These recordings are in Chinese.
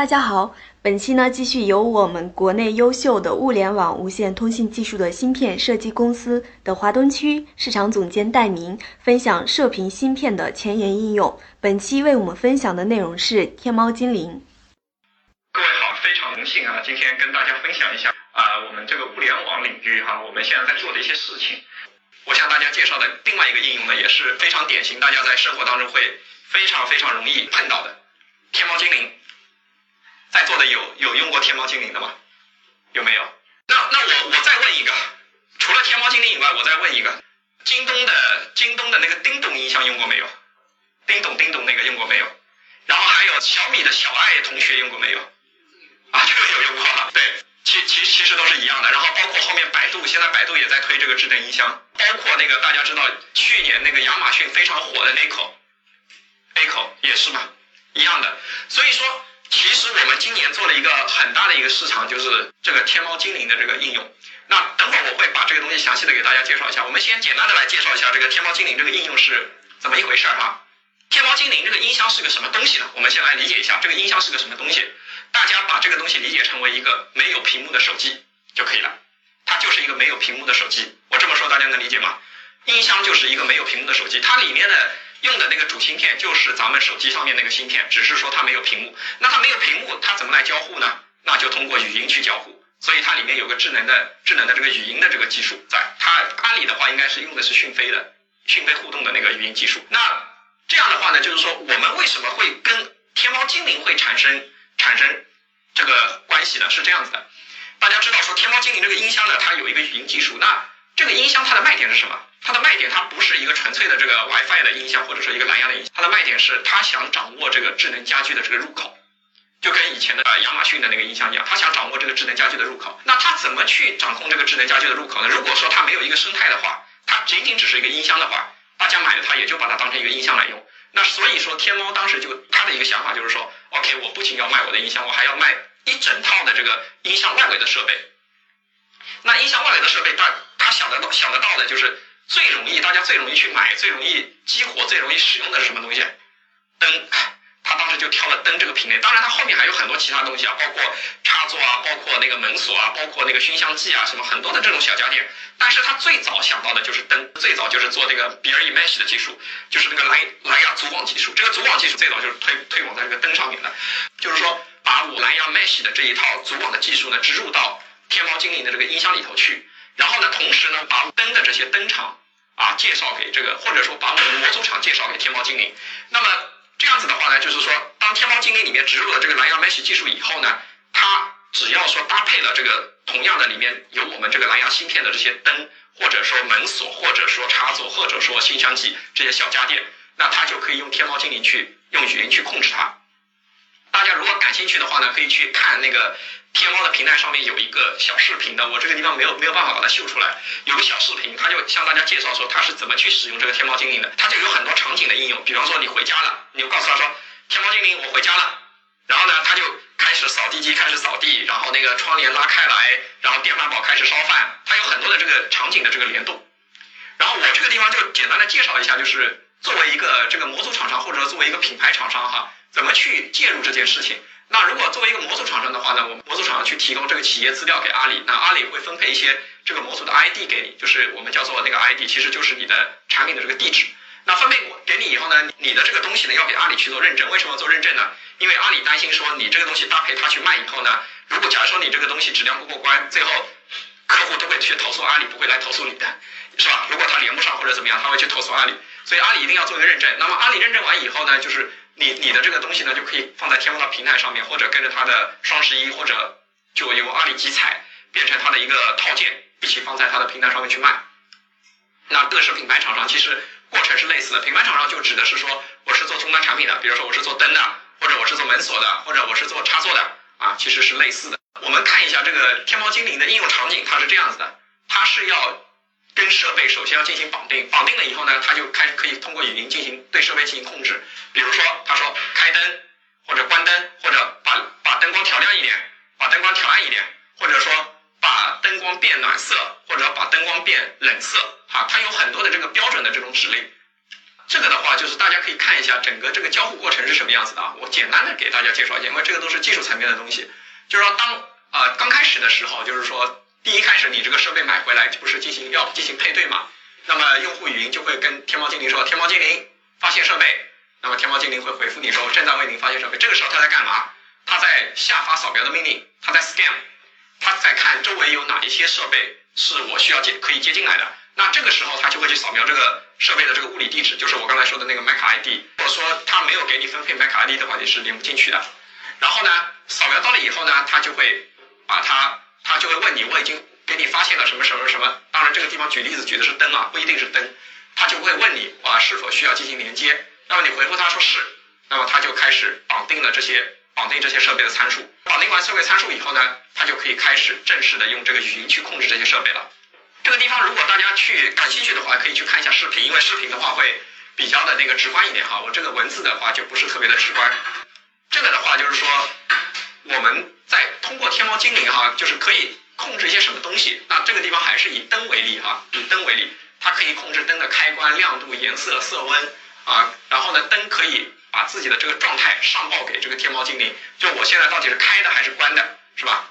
大家好，本期呢继续由我们国内优秀的物联网无线通信技术的芯片设计公司的华东区市场总监戴明分享射频芯片的前沿应用。本期为我们分享的内容是天猫精灵。各位好，非常荣幸啊，今天跟大家分享一下啊，我们这个物联网领域哈，我们现在在做的一些事情。我向大家介绍的另外一个应用呢，也是非常典型，大家在生活当中会非常非常容易碰到的天猫精灵。在座的有有用过天猫精灵的吗？有没有？那那我我再问一个，除了天猫精灵以外，我再问一个，京东的京东的那个叮咚音箱用过没有？叮咚叮咚那个用过没有？然后还有小米的小爱同学用过没有？啊，这个有用过哈。对，其其其实都是一样的。然后包括后面百度，现在百度也在推这个智能音箱，包括那个大家知道去年那个亚马逊非常火的 Echo，Echo 也是嘛，一样的。所以说。其实我们今年做了一个很大的一个市场，就是这个天猫精灵的这个应用。那等会儿我会把这个东西详细的给大家介绍一下。我们先简单的来介绍一下这个天猫精灵这个应用是怎么一回事儿哈。天猫精灵这个音箱是个什么东西呢？我们先来理解一下这个音箱是个什么东西。大家把这个东西理解成为一个没有屏幕的手机就可以了。它就是一个没有屏幕的手机。我这么说大家能理解吗？音箱就是一个没有屏幕的手机，它里面的。用的那个主芯片就是咱们手机上面那个芯片，只是说它没有屏幕。那它没有屏幕，它怎么来交互呢？那就通过语音去交互。所以它里面有个智能的、智能的这个语音的这个技术在。它阿里的话应该是用的是讯飞的讯飞互动的那个语音技术。那这样的话呢，就是说我们为什么会跟天猫精灵会产生产生这个关系呢？是这样子的，大家知道说天猫精灵这个音箱呢，它有一个语音技术。那这个音箱它的卖点是什么？它的卖点，它不是一个纯粹的这个 WiFi 的音箱，或者说一个蓝牙的音箱，它的卖点是它想掌握这个智能家居的这个入口，就跟以前的亚马逊的那个音箱一样，它想掌握这个智能家居的入口。那它怎么去掌控这个智能家居的入口呢？如果说它没有一个生态的话，它仅仅只是一个音箱的话，大家买了它也就把它当成一个音箱来用。那所以说天猫当时就他的一个想法就是说，OK，我不仅要卖我的音箱，我还要卖一整套的这个音箱外围的设备。那音箱外围的设备，他他想得到想得到的就是。最容易，大家最容易去买，最容易激活，最容易使用的是什么东西？灯，他当时就挑了灯这个品类。当然，它后面还有很多其他东西啊，包括插座啊，包括那个门锁啊，包括那个熏香剂啊，什么很多的这种小家电。但是他最早想到的就是灯，最早就是做这个 BLE Mesh 的技术，就是那个蓝蓝牙组网技术。这个组网技术最早就是推推广在这个灯上面的，就是说把我蓝牙 Mesh 的这一套组网的技术呢植入到天猫精灵的这个音箱里头去，然后呢，同时呢把灯的这些灯厂。啊，介绍给这个，或者说把我们的模组厂介绍给天猫精灵。那么这样子的话呢，就是说，当天猫精灵里面植入了这个蓝牙 Mesh 技术以后呢，它只要说搭配了这个同样的里面有我们这个蓝牙芯片的这些灯，或者说门锁，或者说插座，或者说新香机这些小家电，那它就可以用天猫精灵去用语音去控制它。大家如果感兴趣的话呢，可以去看那个。天猫的平台上面有一个小视频的，我这个地方没有没有办法把它秀出来。有个小视频，他就向大家介绍说他是怎么去使用这个天猫精灵的。他就有很多场景的应用，比方说你回家了，你就告诉他说天猫精灵我回家了，然后呢他就开始扫地机开始扫地，然后那个窗帘拉开来，然后电饭煲开始烧饭，它有很多的这个场景的这个联动。然后我这个地方就简单的介绍一下，就是作为一个这个模组厂商或者作为一个品牌厂商哈，怎么去介入这件事情。那如果作为一个模组厂商的话呢，我们模组厂商去提供这个企业资料给阿里，那阿里会分配一些这个模组的 ID 给你，就是我们叫做那个 ID，其实就是你的产品的这个地址。那分配给你以后呢，你的这个东西呢要给阿里去做认证。为什么做认证呢？因为阿里担心说你这个东西搭配他去卖以后呢，如果假如说你这个东西质量不过关，最后客户都会去投诉阿里，不会来投诉你的，是吧？如果他连不上或者怎么样，他会去投诉阿里。所以阿里一定要做一个认证。那么阿里认证完以后呢，就是。你你的这个东西呢，就可以放在天猫的平台上面，或者跟着它的双十一，或者就由阿里集采变成它的一个套件，一起放在它的平台上面去卖。那各式品牌厂商其实过程是类似的，品牌厂商就指的是说我是做终端产品的，比如说我是做灯的，或者我是做门锁的，或者我是做插座的啊，其实是类似的。我们看一下这个天猫精灵的应用场景，它是这样子的，它是要跟设备首先要进行绑定，绑定了以后呢，它就开始可以通过语音进行对设备进行控制。比如说，他说开灯或者关灯，或者把把灯光调亮一点，把灯光调暗一点，或者说把灯光变暖色，或者把灯光变冷色，哈，它有很多的这个标准的这种指令。这个的话，就是大家可以看一下整个这个交互过程是什么样子的啊。我简单的给大家介绍一下，因为这个都是技术层面的东西。就是说，当啊刚开始的时候，就是说第一开始你这个设备买回来不是进行要进行配对嘛？那么用户语音就会跟天猫精灵说：“天猫精灵，发现设备。”那么天猫精灵会回复你说：“正在为您发现设备。”这个时候他在干嘛？他在下发扫描的命令，他在 scan，他在看周围有哪一些设备是我需要接可以接进来的。那这个时候他就会去扫描这个设备的这个物理地址，就是我刚才说的那个 MAC ID。如果说他没有给你分配 MAC ID 的话，你是连不进去的。然后呢，扫描到了以后呢，他就会把它，他就会问你，我已经给你发现了什么什么什么。当然这个地方举例子举的是灯啊，不一定是灯。他就会问你啊，是否需要进行连接？那么你回复他说是，那么他就开始绑定了这些绑定这些设备的参数。绑定完设备参数以后呢，他就可以开始正式的用这个语音去控制这些设备了。这个地方如果大家去感兴趣的话，可以去看一下视频，因为视频的话会比较的那个直观一点哈。我这个文字的话就不是特别的直观。这个的话就是说，我们在通过天猫精灵哈，就是可以控制一些什么东西。那这个地方还是以灯为例哈，以灯为例，它可以控制灯的开关、亮度、颜色、色温啊。然后呢，灯可以把自己的这个状态上报给这个天猫精灵，就我现在到底是开的还是关的，是吧？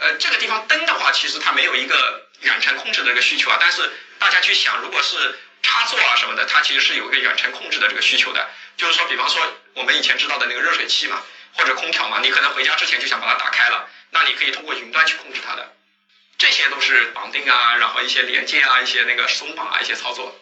呃，这个地方灯的话，其实它没有一个。远程控制的这个需求啊，但是大家去想，如果是插座啊什么的，它其实是有一个远程控制的这个需求的。就是说，比方说我们以前知道的那个热水器嘛，或者空调嘛，你可能回家之前就想把它打开了，那你可以通过云端去控制它的。这些都是绑定啊，然后一些连接啊，一些那个松绑啊，一些操作。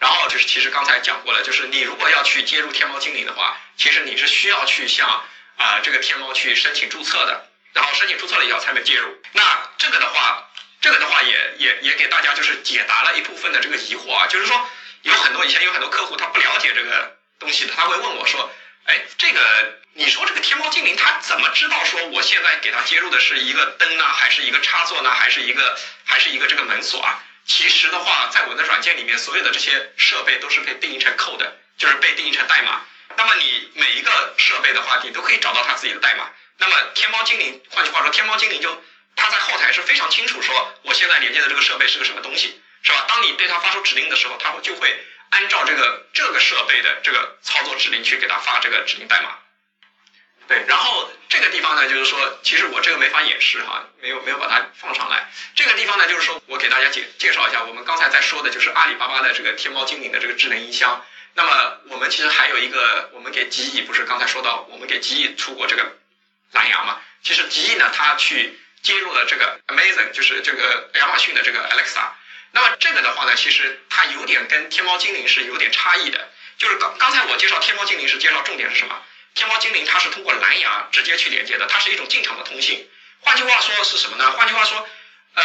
然后就是其实刚才讲过了，就是你如果要去接入天猫精灵的话，其实你是需要去向啊这个天猫去申请注册的，然后申请注册了以后才能接入。那这个的话。这个的话也也也给大家就是解答了一部分的这个疑惑啊，就是说有很多以前有很多客户他不了解这个东西的，他会问我说，哎，这个你说这个天猫精灵它怎么知道说我现在给它接入的是一个灯呢，还是一个插座呢，还是一个还是一个这个门锁啊？其实的话，在我的软件里面，所有的这些设备都是被定义成 code，就是被定义成代码。那么你每一个设备的话，你都可以找到它自己的代码。那么天猫精灵，换句话说，天猫精灵就。它在后台是非常清楚说，我现在连接的这个设备是个什么东西，是吧？当你对它发出指令的时候，它会就会按照这个这个设备的这个操作指令去给它发这个指令代码。对，然后这个地方呢，就是说，其实我这个没法演示哈，没有没有把它放上来。这个地方呢，就是说我给大家介介绍一下，我们刚才在说的就是阿里巴巴的这个天猫精灵的这个智能音箱。那么我们其实还有一个，我们给极翼不是刚才说到，我们给极翼出过这个蓝牙嘛？其实极翼呢，它去。接入了这个 Amazon，就是这个亚马逊的这个 Alexa。那么这个的话呢，其实它有点跟天猫精灵是有点差异的。就是刚刚才我介绍天猫精灵是介绍重点是什么？天猫精灵它是通过蓝牙直接去连接的，它是一种进场的通信。换句话说是什么呢？换句话说，呃，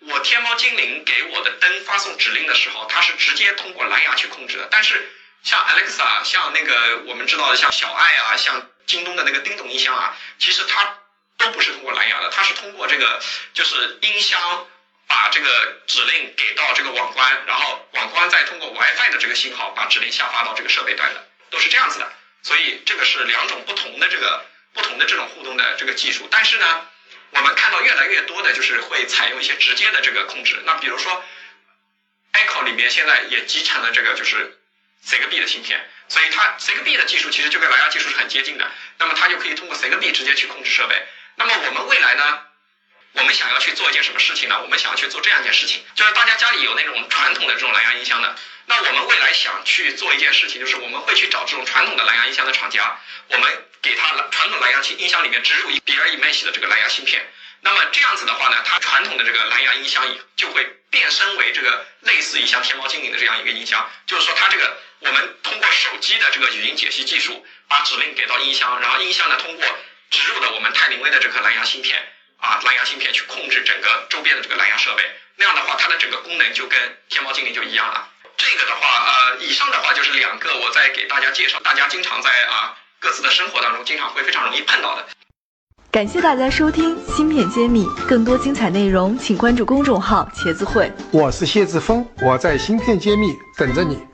我天猫精灵给我的灯发送指令的时候，它是直接通过蓝牙去控制的。但是像 Alexa，像那个我们知道的像小爱啊，像京东的那个叮咚音箱啊，其实它。都不是通过蓝牙的，它是通过这个就是音箱把这个指令给到这个网关，然后网关再通过 WiFi 的这个信号把指令下发到这个设备端的，都是这样子的。所以这个是两种不同的这个不同的这种互动的这个技术。但是呢，我们看到越来越多的就是会采用一些直接的这个控制。那比如说，Echo 里面现在也集成了这个就是 Zigbee 的芯片，所以它 Zigbee 的技术其实就跟蓝牙技术是很接近的。那么它就可以通过 Zigbee 直接去控制设备。那么我们未来呢？我们想要去做一件什么事情呢？我们想要去做这样一件事情，就是大家家里有那种传统的这种蓝牙音箱的，那我们未来想去做一件事情，就是我们会去找这种传统的蓝牙音箱的厂家，我们给他传统蓝牙音音箱里面植入一 b r e Mesh 的这个蓝牙芯片。那么这样子的话呢，它传统的这个蓝牙音箱就会变身为这个类似于像天猫精灵的这样一个音箱，就是说它这个我们通过手机的这个语音解析技术，把指令给到音箱，然后音箱呢通过。植入的我们泰林威的这颗蓝牙芯片啊，蓝牙芯片去控制整个周边的这个蓝牙设备，那样的话，它的整个功能就跟天猫精灵就一样了。这个的话，呃，以上的话就是两个我在给大家介绍，大家经常在啊各自的生活当中经常会非常容易碰到的。感谢大家收听《芯片揭秘》，更多精彩内容请关注公众号“茄子会”。我是谢志峰，我在芯片揭秘等着你。